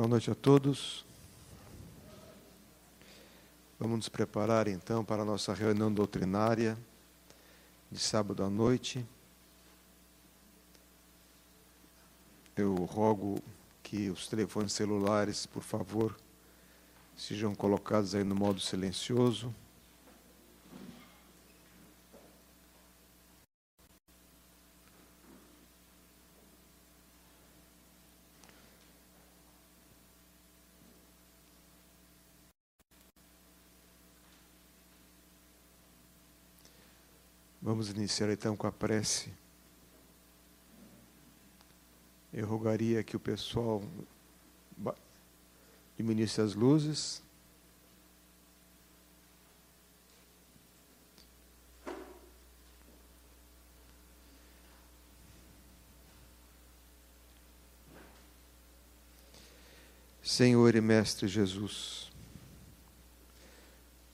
Boa noite a todos. Vamos nos preparar então para a nossa reunião doutrinária de sábado à noite. Eu rogo que os telefones celulares, por favor, sejam colocados aí no modo silencioso. Vamos iniciar então com a prece. Eu rogaria que o pessoal diminuísse as luzes. Senhor e Mestre Jesus,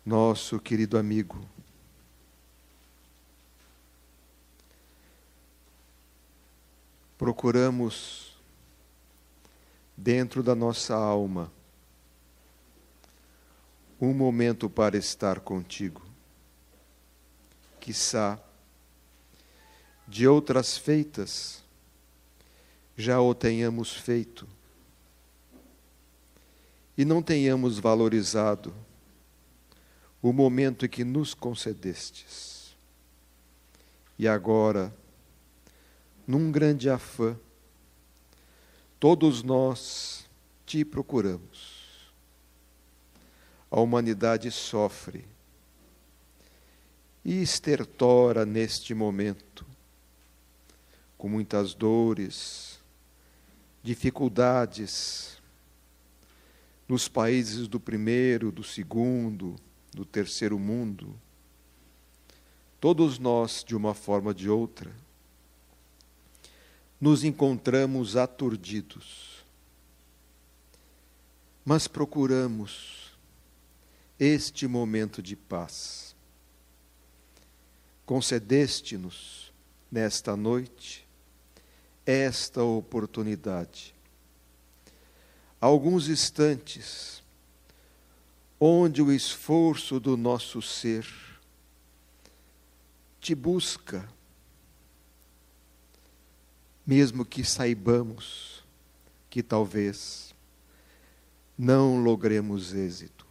nosso querido amigo, procuramos, dentro da nossa alma, um momento para estar contigo. Quissá, de outras feitas, já o tenhamos feito e não tenhamos valorizado o momento que nos concedestes. E agora, num grande afã, todos nós te procuramos. A humanidade sofre e estertora neste momento, com muitas dores, dificuldades, nos países do primeiro, do segundo, do terceiro mundo. Todos nós, de uma forma ou de outra, nos encontramos aturdidos, mas procuramos este momento de paz. Concedeste-nos nesta noite esta oportunidade. Alguns instantes onde o esforço do nosso ser te busca mesmo que saibamos que talvez não logremos êxito.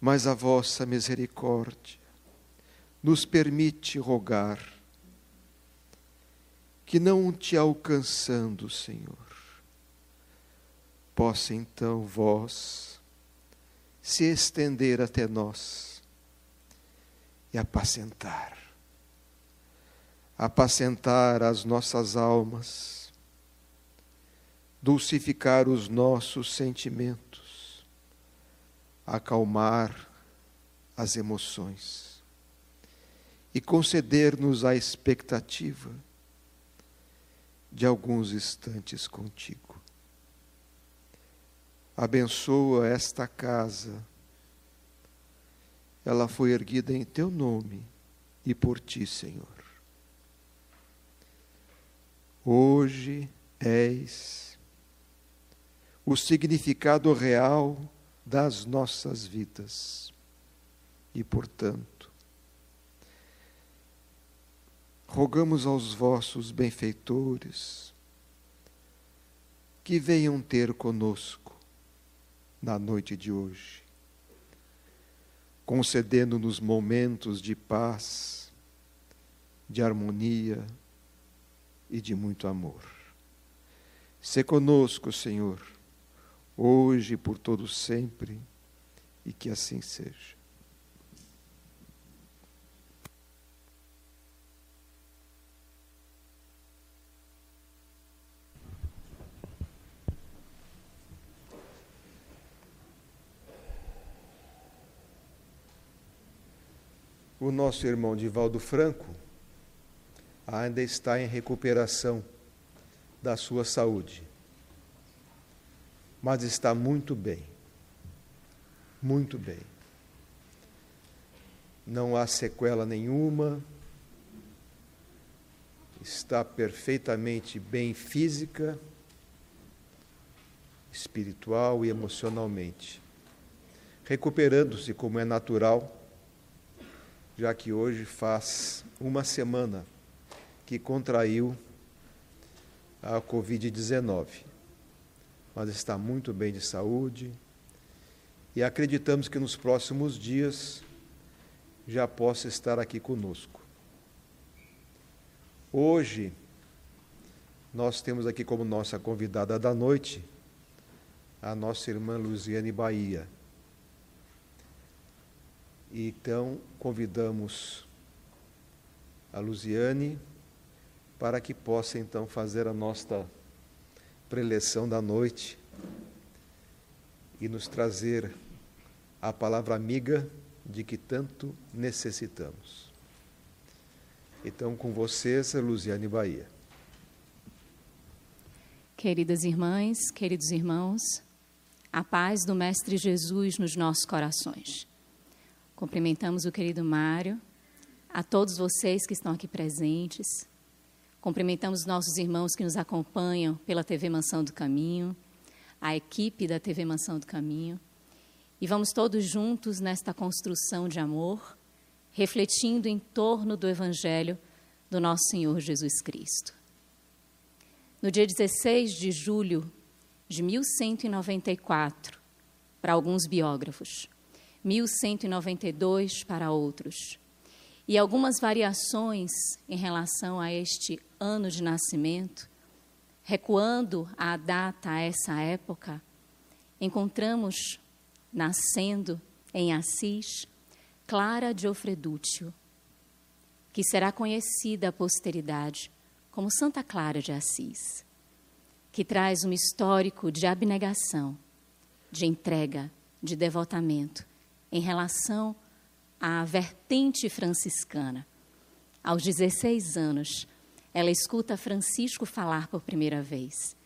Mas a vossa misericórdia nos permite rogar que não te alcançando, Senhor, possa então vós se estender até nós e apacentar apacentar as nossas almas, dulcificar os nossos sentimentos, acalmar as emoções e conceder-nos a expectativa de alguns instantes contigo. Abençoa esta casa. Ela foi erguida em teu nome e por ti, Senhor. Hoje és o significado real das nossas vidas. E, portanto, rogamos aos vossos benfeitores que venham ter conosco na noite de hoje, concedendo-nos momentos de paz, de harmonia, e de muito amor. Se conosco, Senhor, hoje e por todo sempre, e que assim seja. O nosso irmão Divaldo Franco ainda está em recuperação da sua saúde, mas está muito bem, muito bem. Não há sequela nenhuma, está perfeitamente bem física espiritual e emocionalmente, recuperando-se como é natural, já que hoje faz uma semana que contraiu a Covid-19. Mas está muito bem de saúde e acreditamos que nos próximos dias já possa estar aqui conosco. Hoje, nós temos aqui como nossa convidada da noite a nossa irmã Luziane Bahia. Então, convidamos a Luziane para que possa então fazer a nossa preleção da noite e nos trazer a palavra amiga de que tanto necessitamos. Então, com vocês, Luziane Bahia. Queridas irmãs, queridos irmãos, a paz do Mestre Jesus nos nossos corações. Cumprimentamos o querido Mário, a todos vocês que estão aqui presentes, Cumprimentamos nossos irmãos que nos acompanham pela TV Mansão do Caminho, a equipe da TV Mansão do Caminho. E vamos todos juntos nesta construção de amor, refletindo em torno do Evangelho do nosso Senhor Jesus Cristo. No dia 16 de julho de 1194, para alguns biógrafos, 1192 para outros, e algumas variações em relação a este ano de nascimento, recuando a data a essa época, encontramos nascendo em Assis Clara de Ofredúcio, que será conhecida à posteridade como Santa Clara de Assis, que traz um histórico de abnegação, de entrega, de devotamento em relação a vertente franciscana. Aos 16 anos, ela escuta Francisco falar por primeira vez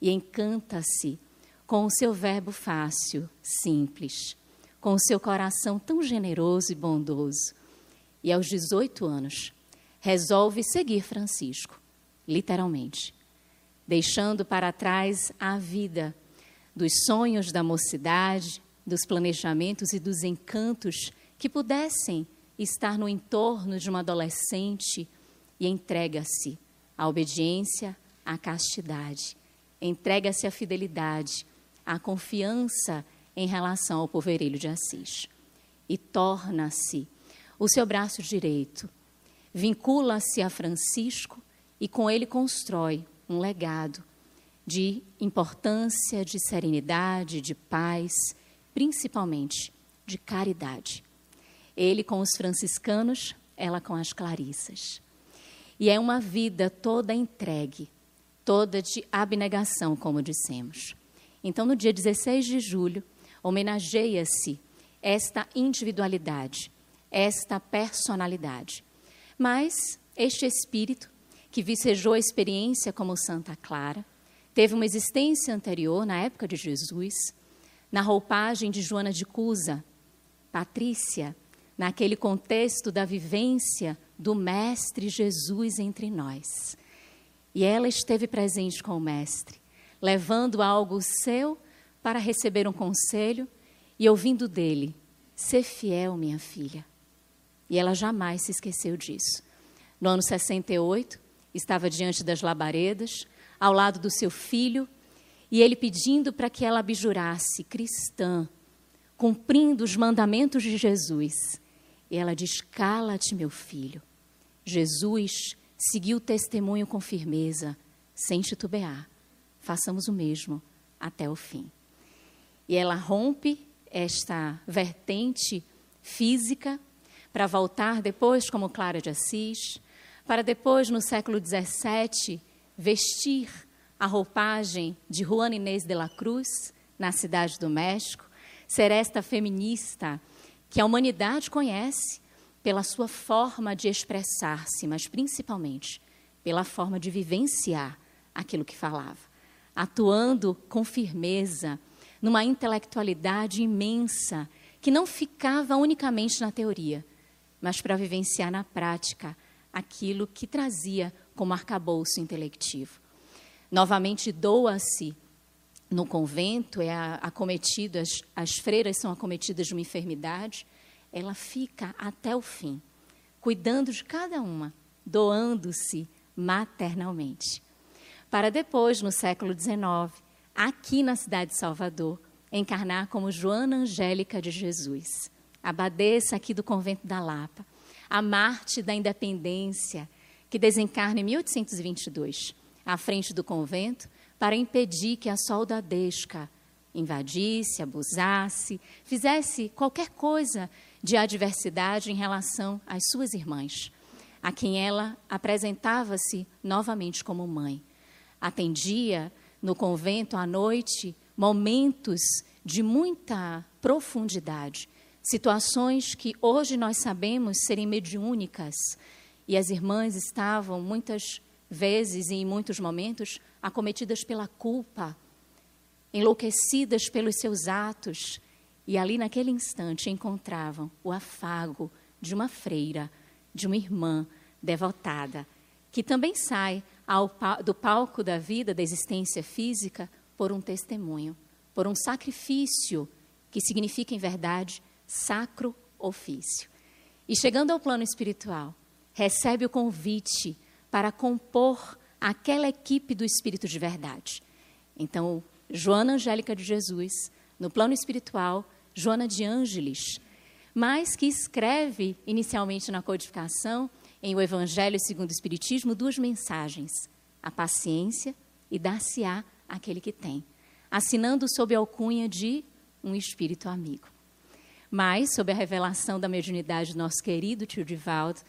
e encanta-se com o seu verbo fácil, simples, com o seu coração tão generoso e bondoso. E aos 18 anos, resolve seguir Francisco, literalmente, deixando para trás a vida dos sonhos da mocidade, dos planejamentos e dos encantos que pudessem estar no entorno de uma adolescente e entrega-se à obediência, à castidade, entrega-se à fidelidade, à confiança em relação ao poverilho de Assis e torna-se o seu braço direito, vincula-se a Francisco e com ele constrói um legado de importância, de serenidade, de paz, principalmente de caridade. Ele com os franciscanos, ela com as clarissas. E é uma vida toda entregue, toda de abnegação, como dissemos. Então, no dia 16 de julho, homenageia-se esta individualidade, esta personalidade. Mas este espírito, que vicejou a experiência como Santa Clara, teve uma existência anterior, na época de Jesus, na roupagem de Joana de Cusa, Patrícia, naquele contexto da vivência do Mestre Jesus entre nós. E ela esteve presente com o Mestre, levando algo seu para receber um conselho e ouvindo dele: Ser fiel, minha filha. E ela jamais se esqueceu disso. No ano 68, estava diante das labaredas, ao lado do seu filho, e ele pedindo para que ela abjurasse cristã, cumprindo os mandamentos de Jesus. E ela diz: Cala-te, meu filho. Jesus seguiu o testemunho com firmeza, sem titubear. Façamos o mesmo até o fim. E ela rompe esta vertente física para voltar depois como Clara de Assis, para depois, no século XVII, vestir a roupagem de Juana Inês de la Cruz, na cidade do México, ser esta feminista que a humanidade conhece pela sua forma de expressar-se, mas principalmente pela forma de vivenciar aquilo que falava, atuando com firmeza, numa intelectualidade imensa, que não ficava unicamente na teoria, mas para vivenciar na prática aquilo que trazia como arcabouço intelectivo. Novamente doa-se no convento é acometida, as, as freiras são acometidas de uma enfermidade, ela fica até o fim, cuidando de cada uma, doando-se maternalmente. Para depois, no século XIX, aqui na cidade de Salvador, encarnar como Joana Angélica de Jesus, abadesa aqui do convento da Lapa, a Marte da Independência, que desencarna em 1822, à frente do convento, para impedir que a soldadesca invadisse, abusasse, fizesse qualquer coisa de adversidade em relação às suas irmãs, a quem ela apresentava-se novamente como mãe. Atendia no convento à noite momentos de muita profundidade, situações que hoje nós sabemos serem mediúnicas, e as irmãs estavam muitas vezes e em muitos momentos acometidas pela culpa, enlouquecidas pelos seus atos, e ali naquele instante encontravam o afago de uma freira, de uma irmã devotada, que também sai ao, do palco da vida, da existência física, por um testemunho, por um sacrifício, que significa, em verdade, sacro ofício. E chegando ao plano espiritual, recebe o convite para compor aquela equipe do Espírito de verdade. Então, Joana Angélica de Jesus, no plano espiritual, Joana de Ângeles, mas que escreve inicialmente na codificação, em O Evangelho segundo o Espiritismo, duas mensagens: a paciência e dar-se-á aquele que tem, assinando sob a alcunha de um espírito amigo. Mas, sob a revelação da mediunidade do nosso querido tio Divaldo,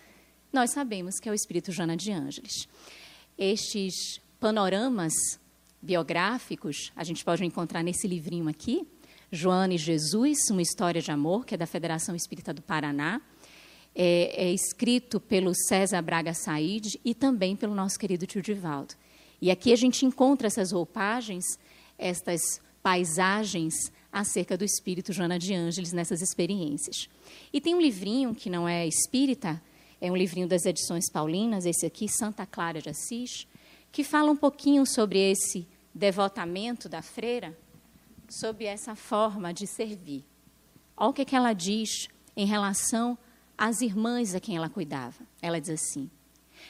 nós sabemos que é o espírito Joana de Ângeles. Estes panoramas biográficos a gente pode encontrar nesse livrinho aqui, Joana e Jesus, uma história de amor, que é da Federação Espírita do Paraná. É, é, escrito pelo César Braga Said e também pelo nosso querido tio Divaldo. E aqui a gente encontra essas roupagens, estas paisagens acerca do espírito Joana de Ângeles nessas experiências. E tem um livrinho que não é espírita, é um livrinho das edições paulinas, esse aqui, Santa Clara de Assis, que fala um pouquinho sobre esse devotamento da freira, sobre essa forma de servir. Olha o que, que ela diz em relação às irmãs a quem ela cuidava. Ela diz assim: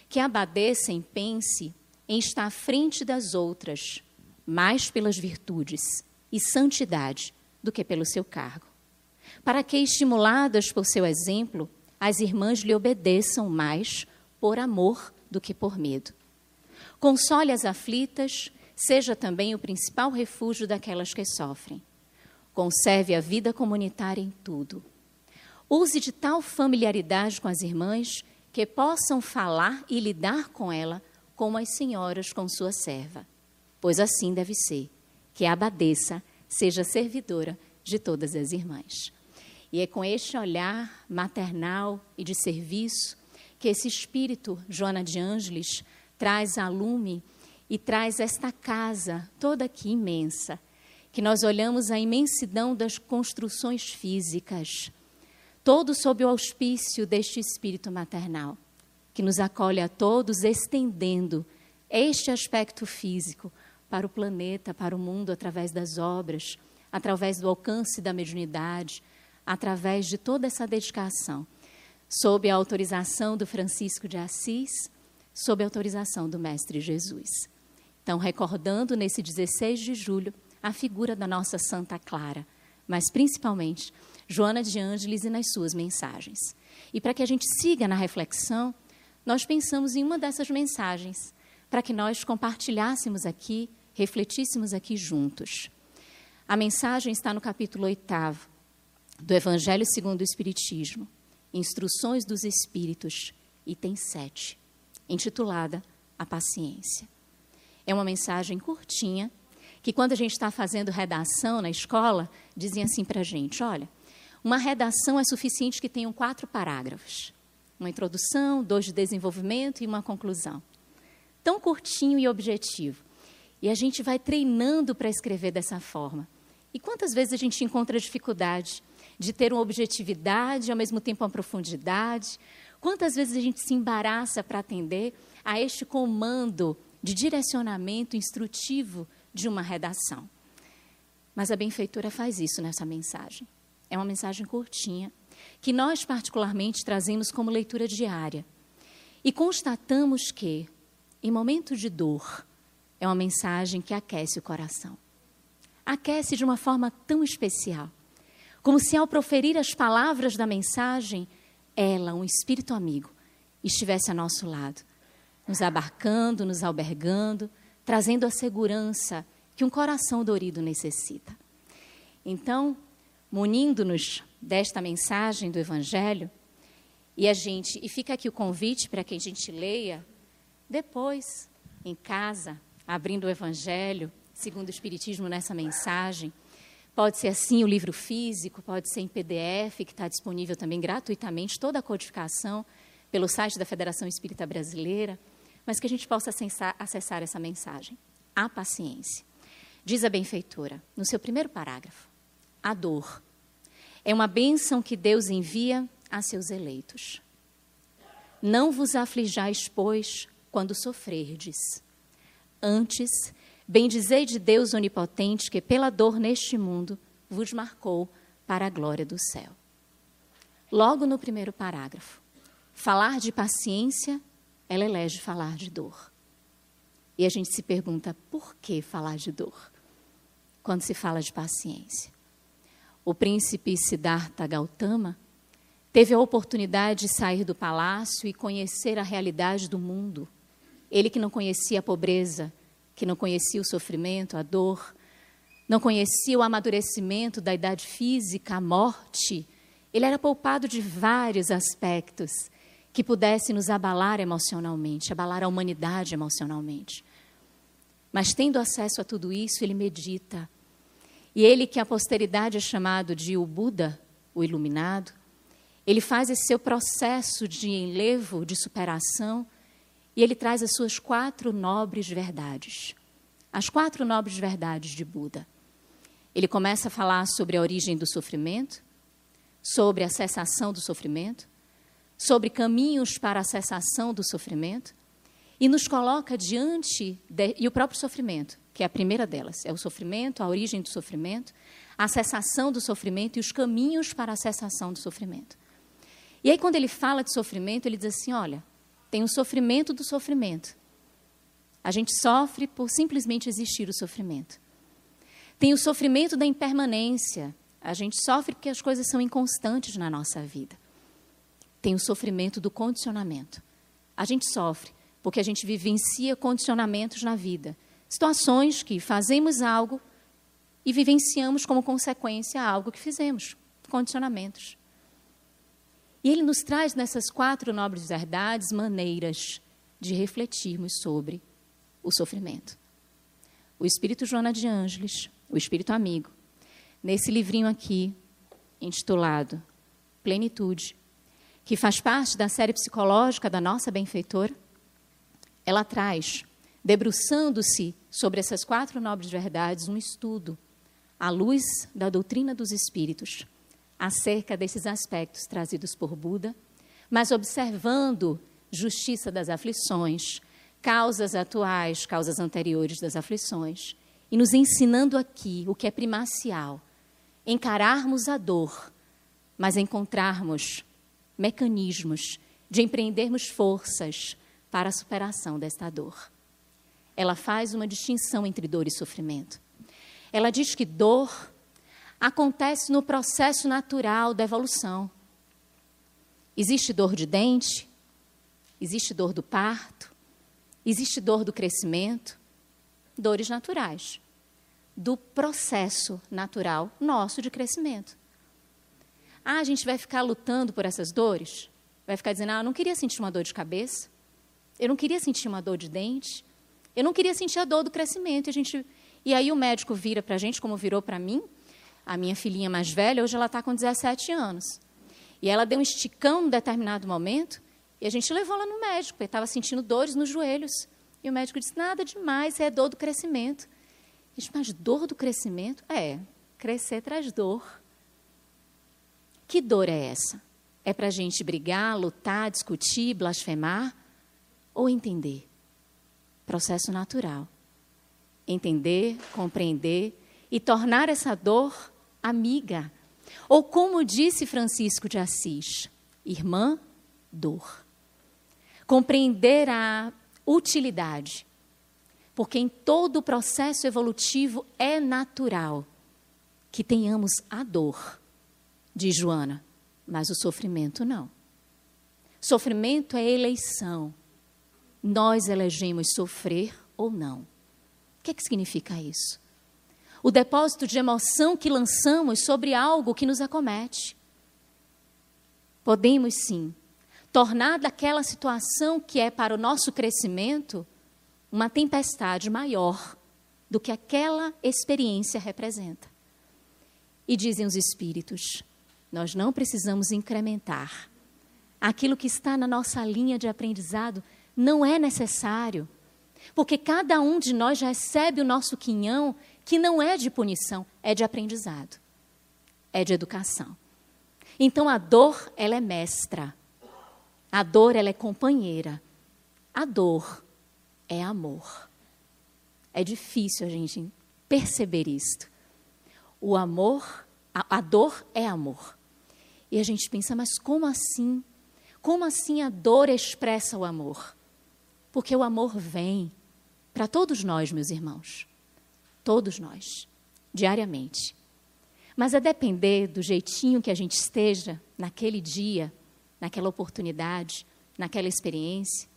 que a abadesa pense em estar à frente das outras, mais pelas virtudes e santidade do que pelo seu cargo, para que, estimuladas por seu exemplo, as irmãs lhe obedeçam mais por amor do que por medo. Console as aflitas, seja também o principal refúgio daquelas que sofrem. Conserve a vida comunitária em tudo. Use de tal familiaridade com as irmãs que possam falar e lidar com ela como as senhoras com sua serva. Pois assim deve ser, que a abadesa seja servidora de todas as irmãs. E é com este olhar maternal e de serviço que esse espírito, Joana de Ângeles, traz a lume e traz esta casa toda aqui imensa, que nós olhamos a imensidão das construções físicas, todo sob o auspício deste espírito maternal, que nos acolhe a todos, estendendo este aspecto físico para o planeta, para o mundo, através das obras, através do alcance da mediunidade, através de toda essa dedicação, sob a autorização do Francisco de Assis, sob a autorização do Mestre Jesus. Então, recordando nesse 16 de julho a figura da nossa Santa Clara, mas principalmente Joana de Ângeles e nas suas mensagens. E para que a gente siga na reflexão, nós pensamos em uma dessas mensagens, para que nós compartilhássemos aqui, refletíssemos aqui juntos. A mensagem está no capítulo 8 do Evangelho segundo o Espiritismo, Instruções dos Espíritos, item 7, intitulada A Paciência. É uma mensagem curtinha, que quando a gente está fazendo redação na escola, dizem assim para a gente: olha, uma redação é suficiente que tenham quatro parágrafos. Uma introdução, dois de desenvolvimento e uma conclusão. Tão curtinho e objetivo. E a gente vai treinando para escrever dessa forma. E quantas vezes a gente encontra dificuldade de ter uma objetividade, ao mesmo tempo uma profundidade. Quantas vezes a gente se embaraça para atender a este comando de direcionamento instrutivo de uma redação? Mas a benfeitora faz isso nessa mensagem. É uma mensagem curtinha, que nós particularmente trazemos como leitura diária. E constatamos que, em momentos de dor, é uma mensagem que aquece o coração. Aquece de uma forma tão especial, como se ao proferir as palavras da mensagem, ela, um espírito amigo, estivesse a nosso lado, nos abarcando, nos albergando, trazendo a segurança que um coração dorido necessita. Então, munindo-nos desta mensagem do Evangelho, e a gente, e fica aqui o convite para que a gente leia depois, em casa, abrindo o Evangelho, segundo o Espiritismo, nessa mensagem. Pode ser assim o livro físico, pode ser em PDF, que está disponível também gratuitamente, toda a codificação pelo site da Federação Espírita Brasileira, mas que a gente possa acessar, acessar essa mensagem. A paciência. Diz a benfeitora, no seu primeiro parágrafo, a dor é uma bênção que Deus envia a seus eleitos. Não vos aflijais, pois, quando sofrerdes. Antes, bendizei de Deus onipotente que, pela dor neste mundo, vos marcou para a glória do céu. Logo no primeiro parágrafo, falar de paciência, ela elege falar de dor. E a gente se pergunta, por que falar de dor? Quando se fala de paciência. O príncipe Siddhartha Gautama teve a oportunidade de sair do palácio e conhecer a realidade do mundo. Ele que não conhecia a pobreza, que não conhecia o sofrimento, a dor, não conhecia o amadurecimento da idade física, a morte, ele era poupado de vários aspectos que pudessem nos abalar emocionalmente, abalar a humanidade emocionalmente. Mas tendo acesso a tudo isso, ele medita. E ele, que a posteridade é chamado de o Buda, o iluminado, ele faz esse seu processo de enlevo, de superação, e ele traz as suas quatro nobres verdades. As quatro nobres verdades de Buda. Ele começa a falar sobre a origem do sofrimento, sobre a cessação do sofrimento, sobre caminhos para a cessação do sofrimento, e nos coloca diante, de, e o próprio sofrimento, que é a primeira delas, é o sofrimento, a origem do sofrimento, a cessação do sofrimento e os caminhos para a cessação do sofrimento. E aí, quando ele fala de sofrimento, ele diz assim: olha, tem o sofrimento do sofrimento. A gente sofre por simplesmente existir o sofrimento. Tem o sofrimento da impermanência. A gente sofre porque as coisas são inconstantes na nossa vida. Tem o sofrimento do condicionamento. A gente sofre porque a gente vivencia condicionamentos na vida. Situações que fazemos algo e vivenciamos como consequência algo que fizemos. Condicionamentos. E ele nos traz nessas quatro nobres verdades maneiras de refletirmos sobre o sofrimento. O Espírito Joana de Ângeles, o Espírito Amigo, nesse livrinho aqui, intitulado Plenitude, que faz parte da série psicológica da nossa benfeitora, ela traz, debruçando-se sobre essas quatro nobres verdades, um estudo à luz da doutrina dos espíritos acerca desses aspectos trazidos por Buda, mas observando justiça das aflições, causas atuais, causas anteriores das aflições, e nos ensinando aqui o que é primacial, encararmos a dor, mas encontrarmos mecanismos de empreendermos forças para a superação desta dor. Ela faz uma distinção entre dor e sofrimento. Ela diz que dor acontece no processo natural da evolução. Existe dor de dente, existe dor do parto, existe dor do crescimento, dores naturais, do processo natural nosso de crescimento. Ah, a gente vai ficar lutando por essas dores? Vai ficar dizendo, ah, eu não queria sentir uma dor de cabeça, eu não queria sentir uma dor de dente, eu não queria sentir a dor do crescimento. E, a gente... e aí o médico vira para a gente, como virou para mim, a minha filhinha mais velha, hoje ela está com 17 anos. E ela deu um esticão em determinado momento e a gente levou ela no médico, porque estava sentindo dores nos joelhos. E o médico disse: nada demais, é dor do crescimento. Eu disse, mas dor do crescimento? É, crescer traz dor. Que dor é essa? É para a gente brigar, lutar, discutir, blasfemar? Ou entender? Processo natural. Entender, compreender e tornar essa dor amiga. Ou como disse Francisco de Assis, irmã, dor. Compreender a utilidade, porque em todo o processo evolutivo é natural que tenhamos a dor, diz Joana, mas o sofrimento não. Sofrimento é eleição. Nós elegemos sofrer ou não. O que, é que significa isso? O depósito de emoção que lançamos sobre algo que nos acomete. Podemos sim tornar daquela situação que é para o nosso crescimento uma tempestade maior do que aquela experiência representa. E dizem os espíritos: nós não precisamos incrementar. Aquilo que está na nossa linha de aprendizado não é necessário, porque cada um de nós recebe o nosso quinhão, que não é de punição, é de aprendizado, é de educação. Então a dor, ela é mestra. A dor, ela é companheira. A dor é amor. É difícil a gente perceber isto. O amor, a, a dor é amor. E a gente pensa, mas como assim? Como assim a dor expressa o amor? Porque o amor vem para todos nós, meus irmãos. Todos nós, diariamente. Mas a depender do jeitinho que a gente esteja naquele dia, naquela oportunidade, naquela experiência,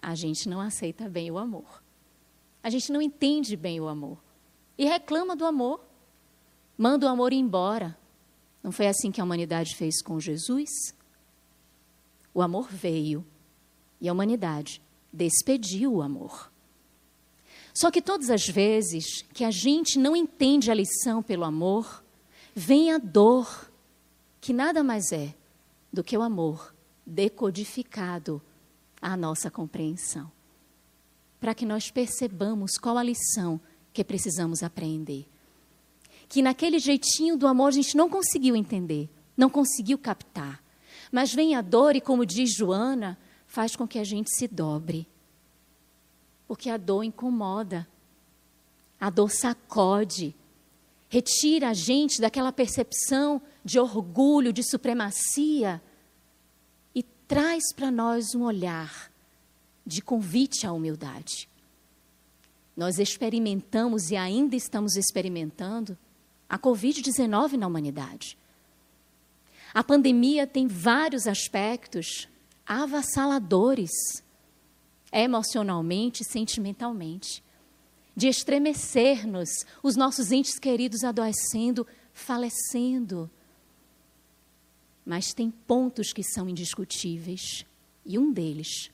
a gente não aceita bem o amor. A gente não entende bem o amor. E reclama do amor. Manda o amor embora. Não foi assim que a humanidade fez com Jesus? O amor veio e a humanidade despediu o amor. Só que todas as vezes que a gente não entende a lição pelo amor, vem a dor, que nada mais é do que o amor decodificado à nossa compreensão. Para que nós percebamos qual a lição que precisamos aprender. Que naquele jeitinho do amor a gente não conseguiu entender, não conseguiu captar. Mas vem a dor e, como diz Joana, faz com que a gente se dobre. Porque a dor incomoda, a dor sacode, retira a gente daquela percepção de orgulho, de supremacia e traz para nós um olhar de convite à humildade. Nós experimentamos e ainda estamos experimentando a Covid-19 na humanidade. A pandemia tem vários aspectos avassaladores, emocionalmente sentimentalmente, de estremecer-nos, os nossos entes queridos adoecendo, falecendo. Mas tem pontos que são indiscutíveis, e um deles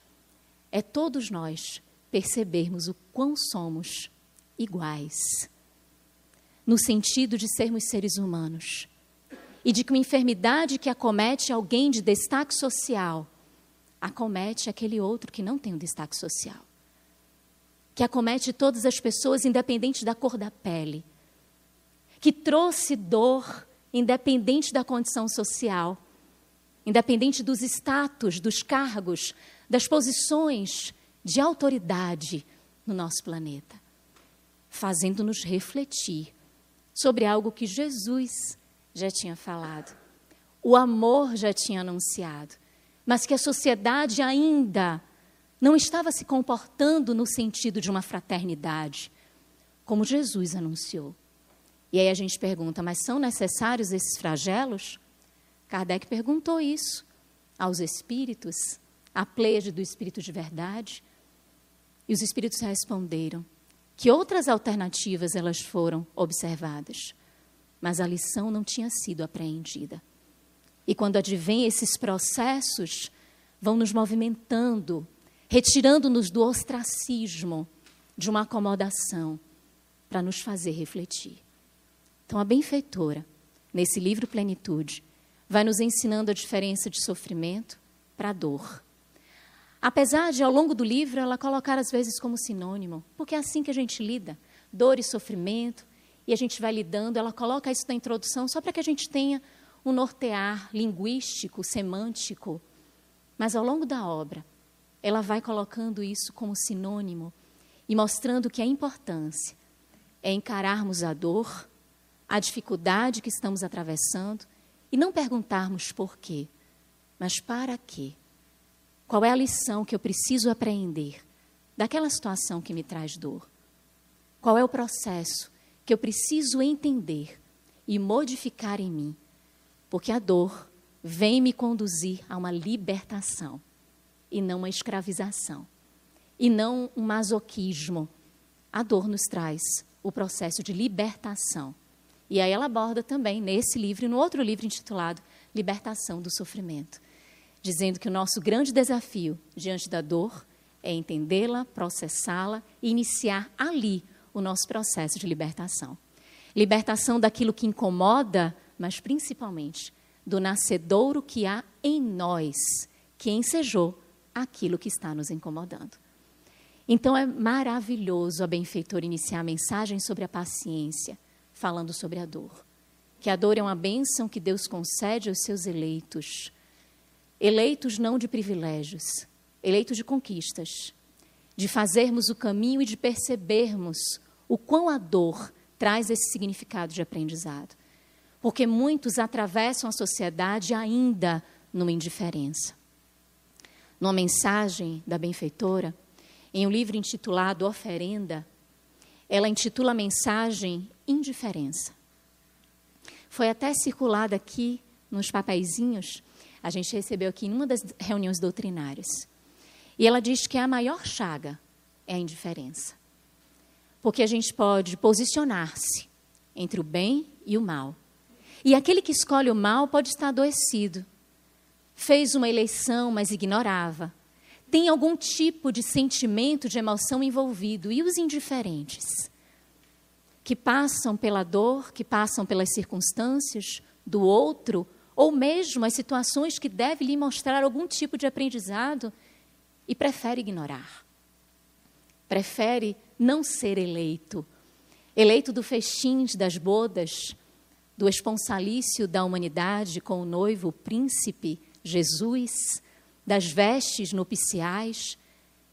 é todos nós percebermos o quão somos iguais, no sentido de sermos seres humanos e de que uma enfermidade que acomete alguém de destaque social acomete aquele outro que não tem um destaque social. Que acomete todas as pessoas, independente da cor da pele. Que trouxe dor, independente da condição social, independente dos status, dos cargos, das posições de autoridade no nosso planeta, fazendo-nos refletir sobre algo que Jesus já tinha falado, o amor já tinha anunciado, mas que a sociedade ainda não estava se comportando no sentido de uma fraternidade, como Jesus anunciou. E aí a gente pergunta, mas são necessários esses flagelos? Kardec perguntou isso aos espíritos, à pleiade do espírito de verdade. E os espíritos responderam que outras alternativas elas foram observadas mas a lição não tinha sido apreendida. E quando advém esses processos, vão nos movimentando, retirando-nos do ostracismo, de uma acomodação, para nos fazer refletir. Então, a benfeitora, nesse livro Plenitude, vai nos ensinando a diferença de sofrimento para dor. Apesar de, ao longo do livro, ela colocar às vezes como sinônimo, porque é assim que a gente lida: dor e sofrimento, e a gente vai lidando. Ela coloca isso na introdução só para que a gente tenha um nortear linguístico, semântico. Mas ao longo da obra, ela vai colocando isso como sinônimo e mostrando que a importância é encararmos a dor, a dificuldade que estamos atravessando e não perguntarmos por quê, mas para quê. Qual é a lição que eu preciso aprender daquela situação que me traz dor? Qual é o processo que eu preciso entender e modificar em mim? Porque a dor vem me conduzir a uma libertação e não uma escravização, e não um masoquismo. A dor nos traz o processo de libertação. E aí ela aborda também nesse livro e no outro livro intitulado Libertação do Sofrimento, dizendo que o nosso grande desafio diante da dor é entendê-la, processá-la e iniciar ali o nosso processo de libertação. Libertação daquilo que incomoda, mas principalmente do nascedouro que há em nós, que ensejou aquilo que está nos incomodando. Então é maravilhoso a benfeitora iniciar a mensagem sobre a paciência, falando sobre a dor. Que a dor é uma bênção que Deus concede aos seus eleitos. Eleitos não de privilégios, eleitos de conquistas, de fazermos o caminho e de percebermos o quão a dor traz esse significado de aprendizado. Porque muitos atravessam a sociedade ainda numa indiferença. Numa mensagem da benfeitora, em um livro intitulado Oferenda, ela intitula a mensagem Indiferença. Foi até circulada aqui nos papeizinhos, a gente recebeu aqui em uma das reuniões doutrinárias. E ela diz que a maior chaga é a indiferença. Porque a gente pode posicionar-se entre o bem e o mal. E aquele que escolhe o mal pode estar adoecido. Fez uma eleição, mas ignorava. Tem algum tipo de sentimento, de emoção envolvido. E os indiferentes? Que passam pela dor, que passam pelas circunstâncias do outro, ou mesmo as situações que devem lhe mostrar algum tipo de aprendizado e prefere ignorar. Prefere não ser eleito. Eleito do festim das bodas, do esponsalício da humanidade com o noivo, o príncipe Jesus, das vestes nupciais,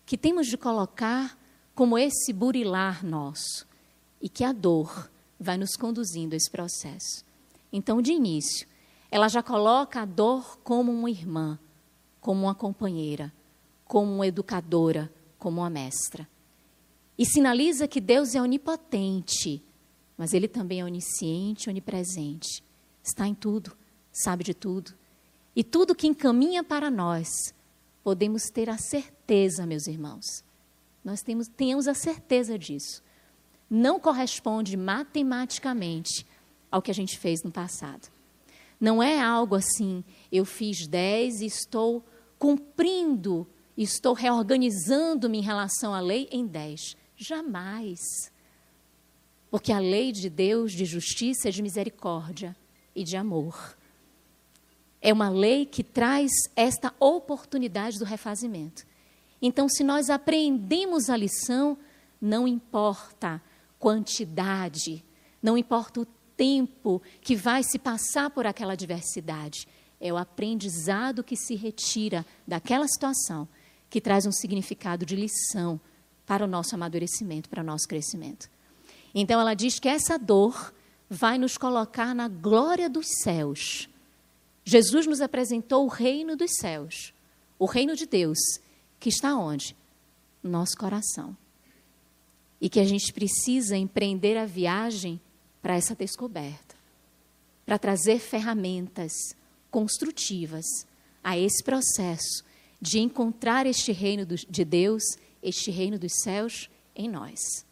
que temos de colocar como esse burilar nosso e que a dor vai nos conduzindo a esse processo. Então, de início, ela já coloca a dor como uma irmã, como uma companheira, como uma educadora, como uma mestra. E sinaliza que Deus é onipotente, mas Ele também é onisciente, onipresente. Está em tudo, sabe de tudo. E tudo que encaminha para nós, podemos ter a certeza, meus irmãos. Nós temos, tenhamos a certeza disso. Não corresponde matematicamente ao que a gente fez no passado. Não é algo assim, eu fiz 10 e estou cumprindo estou reorganizando-me em relação à lei em 10. Jamais. Porque a lei de Deus de justiça de misericórdia e de amor. É uma lei que traz esta oportunidade do refazimento. Então, se nós aprendemos a lição, não importa quantidade, não importa o tempo que vai se passar por aquela adversidade, é o aprendizado que se retira daquela situação que traz um significado de lição para o nosso amadurecimento, para o nosso crescimento. Então ela diz que essa dor vai nos colocar na glória dos céus. Jesus nos apresentou o reino dos céus, o reino de Deus, que está onde? No nosso coração. E que a gente precisa empreender a viagem para essa descoberta, para trazer ferramentas construtivas a esse processo de encontrar este reino de Deus, este reino dos céus em nós.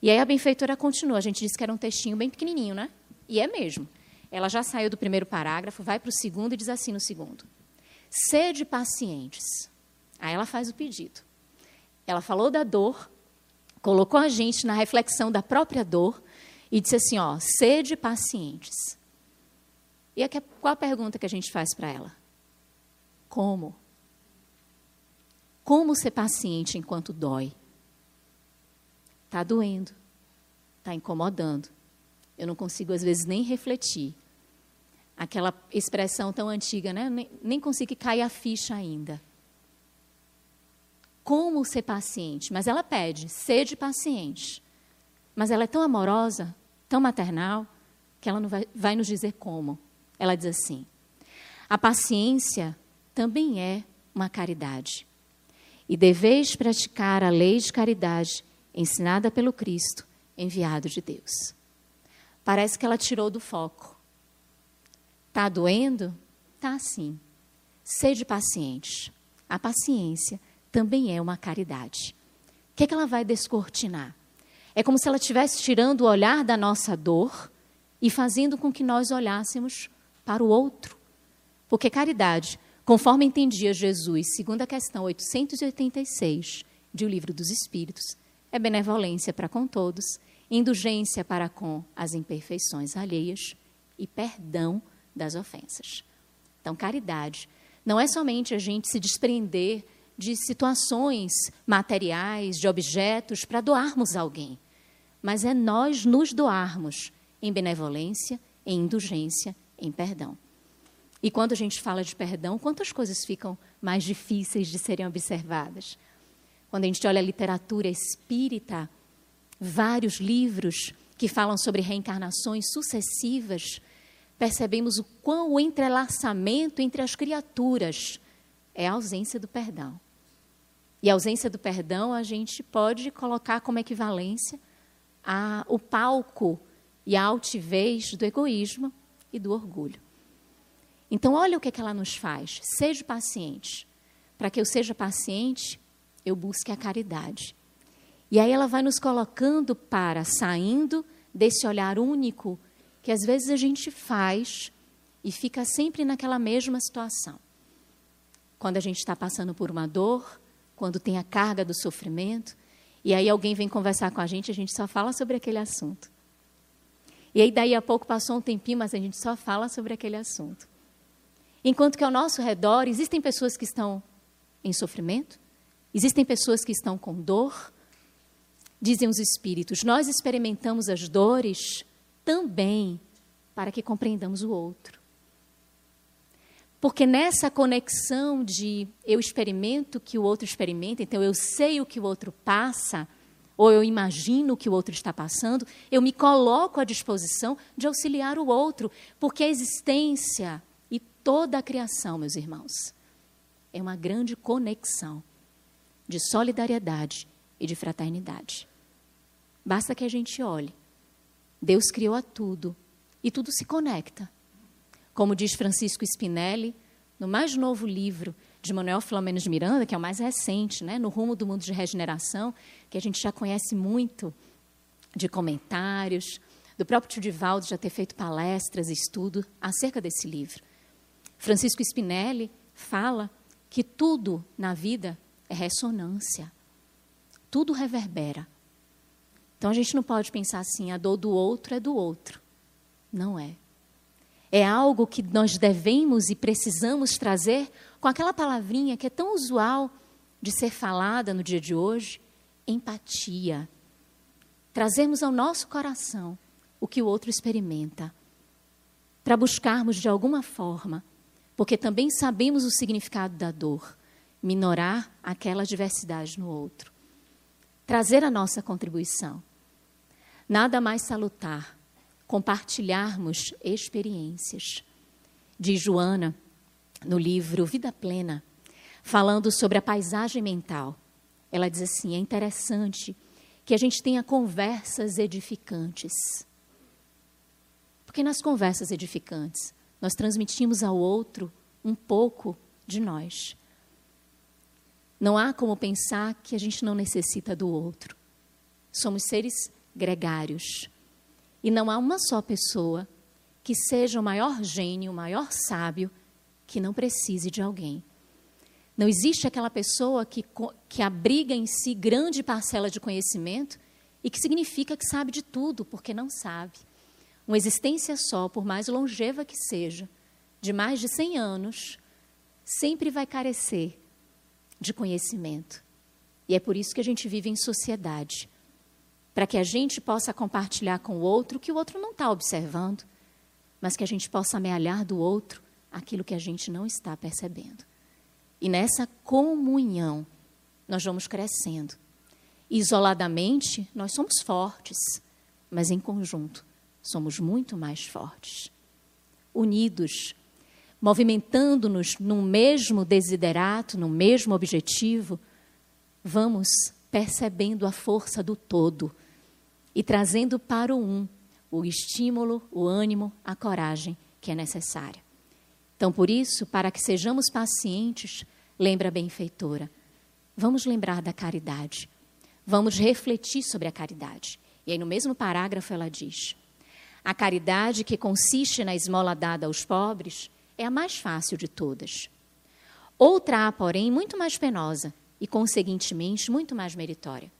E aí a benfeitora continua, a gente disse que era um textinho bem pequenininho, né? E é mesmo. Ela já saiu do primeiro parágrafo, vai para o segundo e diz assim no segundo: Sede pacientes. Aí ela faz o pedido. Ela falou da dor, colocou a gente na reflexão da própria dor e disse assim: ó, sede pacientes. E aqui, qual a pergunta que a gente faz para ela? Como? Como ser paciente enquanto dói? Está doendo, está incomodando. Eu não consigo, às vezes, nem refletir. Aquela expressão tão antiga, né? Nem, nem consigo cair a ficha ainda. Como ser paciente? Mas ela pede, sede paciente. Mas ela é tão amorosa, tão maternal, que ela não vai, vai nos dizer como. Ela diz assim: a paciência também é uma caridade. E deveis praticar a lei de caridade ensinada pelo Cristo, enviado de Deus. Parece que ela tirou do foco. Está doendo? Tá sim. Sede paciente. A paciência também é uma caridade. O que, é que ela vai descortinar? É como se ela estivesse tirando o olhar da nossa dor e fazendo com que nós olhássemos para o outro. Porque caridade, conforme entendia Jesus, segundo a questão 886 de O Livro dos Espíritos, é benevolência para com todos, indulgência para com as imperfeições alheias e perdão das ofensas. Então, caridade não é somente a gente se desprender de situações materiais, de objetos, para doarmos a alguém, mas é nós nos doarmos em benevolência, em indulgência, em perdão. E quando a gente fala de perdão, quantas coisas ficam mais difíceis de serem observadas? Quando a gente olha a literatura espírita, vários livros que falam sobre reencarnações sucessivas, percebemos o quão o entrelaçamento entre as criaturas é a ausência do perdão. E a ausência do perdão a gente pode colocar como equivalência a, o palco e a altivez do egoísmo e do orgulho. Então, olha o que, é que ela nos faz. Seja paciente. Para que eu seja paciente, eu busque a caridade. E aí ela vai nos colocando para, saindo desse olhar único que às vezes a gente faz e fica sempre naquela mesma situação. Quando a gente está passando por uma dor, quando tem a carga do sofrimento, e aí alguém vem conversar com a gente, a gente só fala sobre aquele assunto. E aí daí a pouco passou um tempinho, mas a gente só fala sobre aquele assunto. Enquanto que ao nosso redor existem pessoas que estão em sofrimento, existem pessoas que estão com dor. Dizem os espíritos, nós experimentamos as dores também para que compreendamos o outro. Porque nessa conexão de eu experimento o que o outro experimenta, então eu sei o que o outro passa, ou eu imagino o que o outro está passando, eu me coloco à disposição de auxiliar o outro, porque a existência toda a criação, meus irmãos, é uma grande conexão de solidariedade e de fraternidade. Basta que a gente olhe. Deus criou a tudo e tudo se conecta. Como diz Francisco Spinelli, no mais novo livro de Manuel Filomeno de Miranda, que é o mais recente, né, no rumo do mundo de regeneração, que a gente já conhece muito de comentários, do próprio Tio Divaldo já ter feito palestras estudo acerca desse livro. Francisco Spinelli fala que tudo na vida é ressonância. Tudo reverbera. Então a gente não pode pensar assim, a dor do outro é do outro. Não é. É algo que nós devemos e precisamos trazer com aquela palavrinha que é tão usual de ser falada no dia de hoje, empatia. Trazemos ao nosso coração o que o outro experimenta, para buscarmos de alguma forma porque também sabemos o significado da dor, minorar aquela diversidade no outro. Trazer a nossa contribuição. Nada mais salutar, compartilharmos experiências. Diz Joana, no livro Vida Plena, falando sobre a paisagem mental. Ela diz assim: é interessante que a gente tenha conversas edificantes. Porque nas conversas edificantes, nós transmitimos ao outro um pouco de nós. Não há como pensar que a gente não necessita do outro. Somos seres gregários. E não há uma só pessoa que seja o maior gênio, o maior sábio, que não precise de alguém. Não existe aquela pessoa que, que abriga em si grande parcela de conhecimento e que significa que sabe de tudo, porque não sabe. Uma existência só, por mais longeva que seja, de mais de 100 anos, sempre vai carecer de conhecimento. E é por isso que a gente vive em sociedade para que a gente possa compartilhar com o outro que o outro não está observando, mas que a gente possa amealhar do outro aquilo que a gente não está percebendo. E nessa comunhão, nós vamos crescendo. Isoladamente, nós somos fortes, mas em conjunto somos muito mais fortes. Unidos, movimentando-nos no mesmo desiderato, no mesmo objetivo, vamos percebendo a força do todo e trazendo para o um o estímulo, o ânimo, a coragem que é necessária. Então, por isso, para que sejamos pacientes, lembra a benfeitora, vamos lembrar da caridade, vamos refletir sobre a caridade. E aí, no mesmo parágrafo, ela diz: a caridade que consiste na esmola dada aos pobres é a mais fácil de todas. Outra há, porém, muito mais penosa e, conseguintemente, muito mais meritória.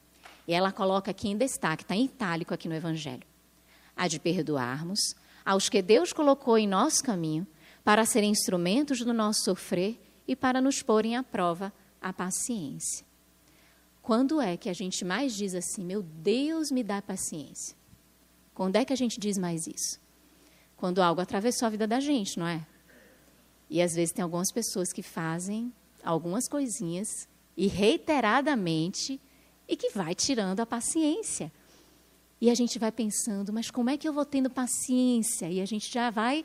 E ela coloca aqui em destaque, está em itálico aqui no Evangelho. A de perdoarmos aos que Deus colocou em nosso caminho para serem instrumentos do nosso sofrer e para nos porem à prova a paciência. Quando é que a gente mais diz assim, meu Deus, me dá paciência? Quando é que a gente diz mais isso? Quando algo atravessou a vida da gente, não é? E às vezes tem algumas pessoas que fazem algumas coisinhas e reiteradamente e que vai tirando a paciência. E a gente vai pensando, mas como é que eu vou tendo paciência? E a gente já vai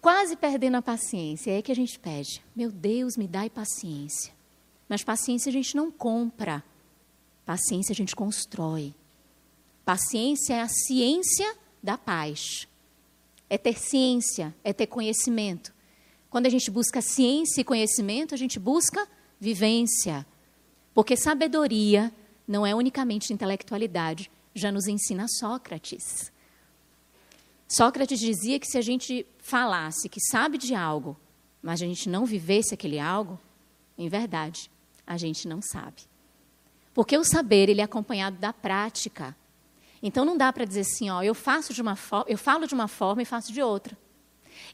quase perdendo a paciência. É que a gente pede: Meu Deus, me dai paciência. Mas paciência a gente não compra, paciência a gente constrói. Paciência é a ciência da paz. É ter ciência, é ter conhecimento. Quando a gente busca ciência e conhecimento, a gente busca vivência. Porque sabedoria não é unicamente intelectualidade, já nos ensina Sócrates. Sócrates dizia que se a gente falasse que sabe de algo, mas a gente não vivesse aquele algo, em verdade, a gente não sabe. Porque o saber ele é acompanhado da prática. Então não dá para dizer assim, ó, eu faço de uma eu falo de uma forma e faço de outra.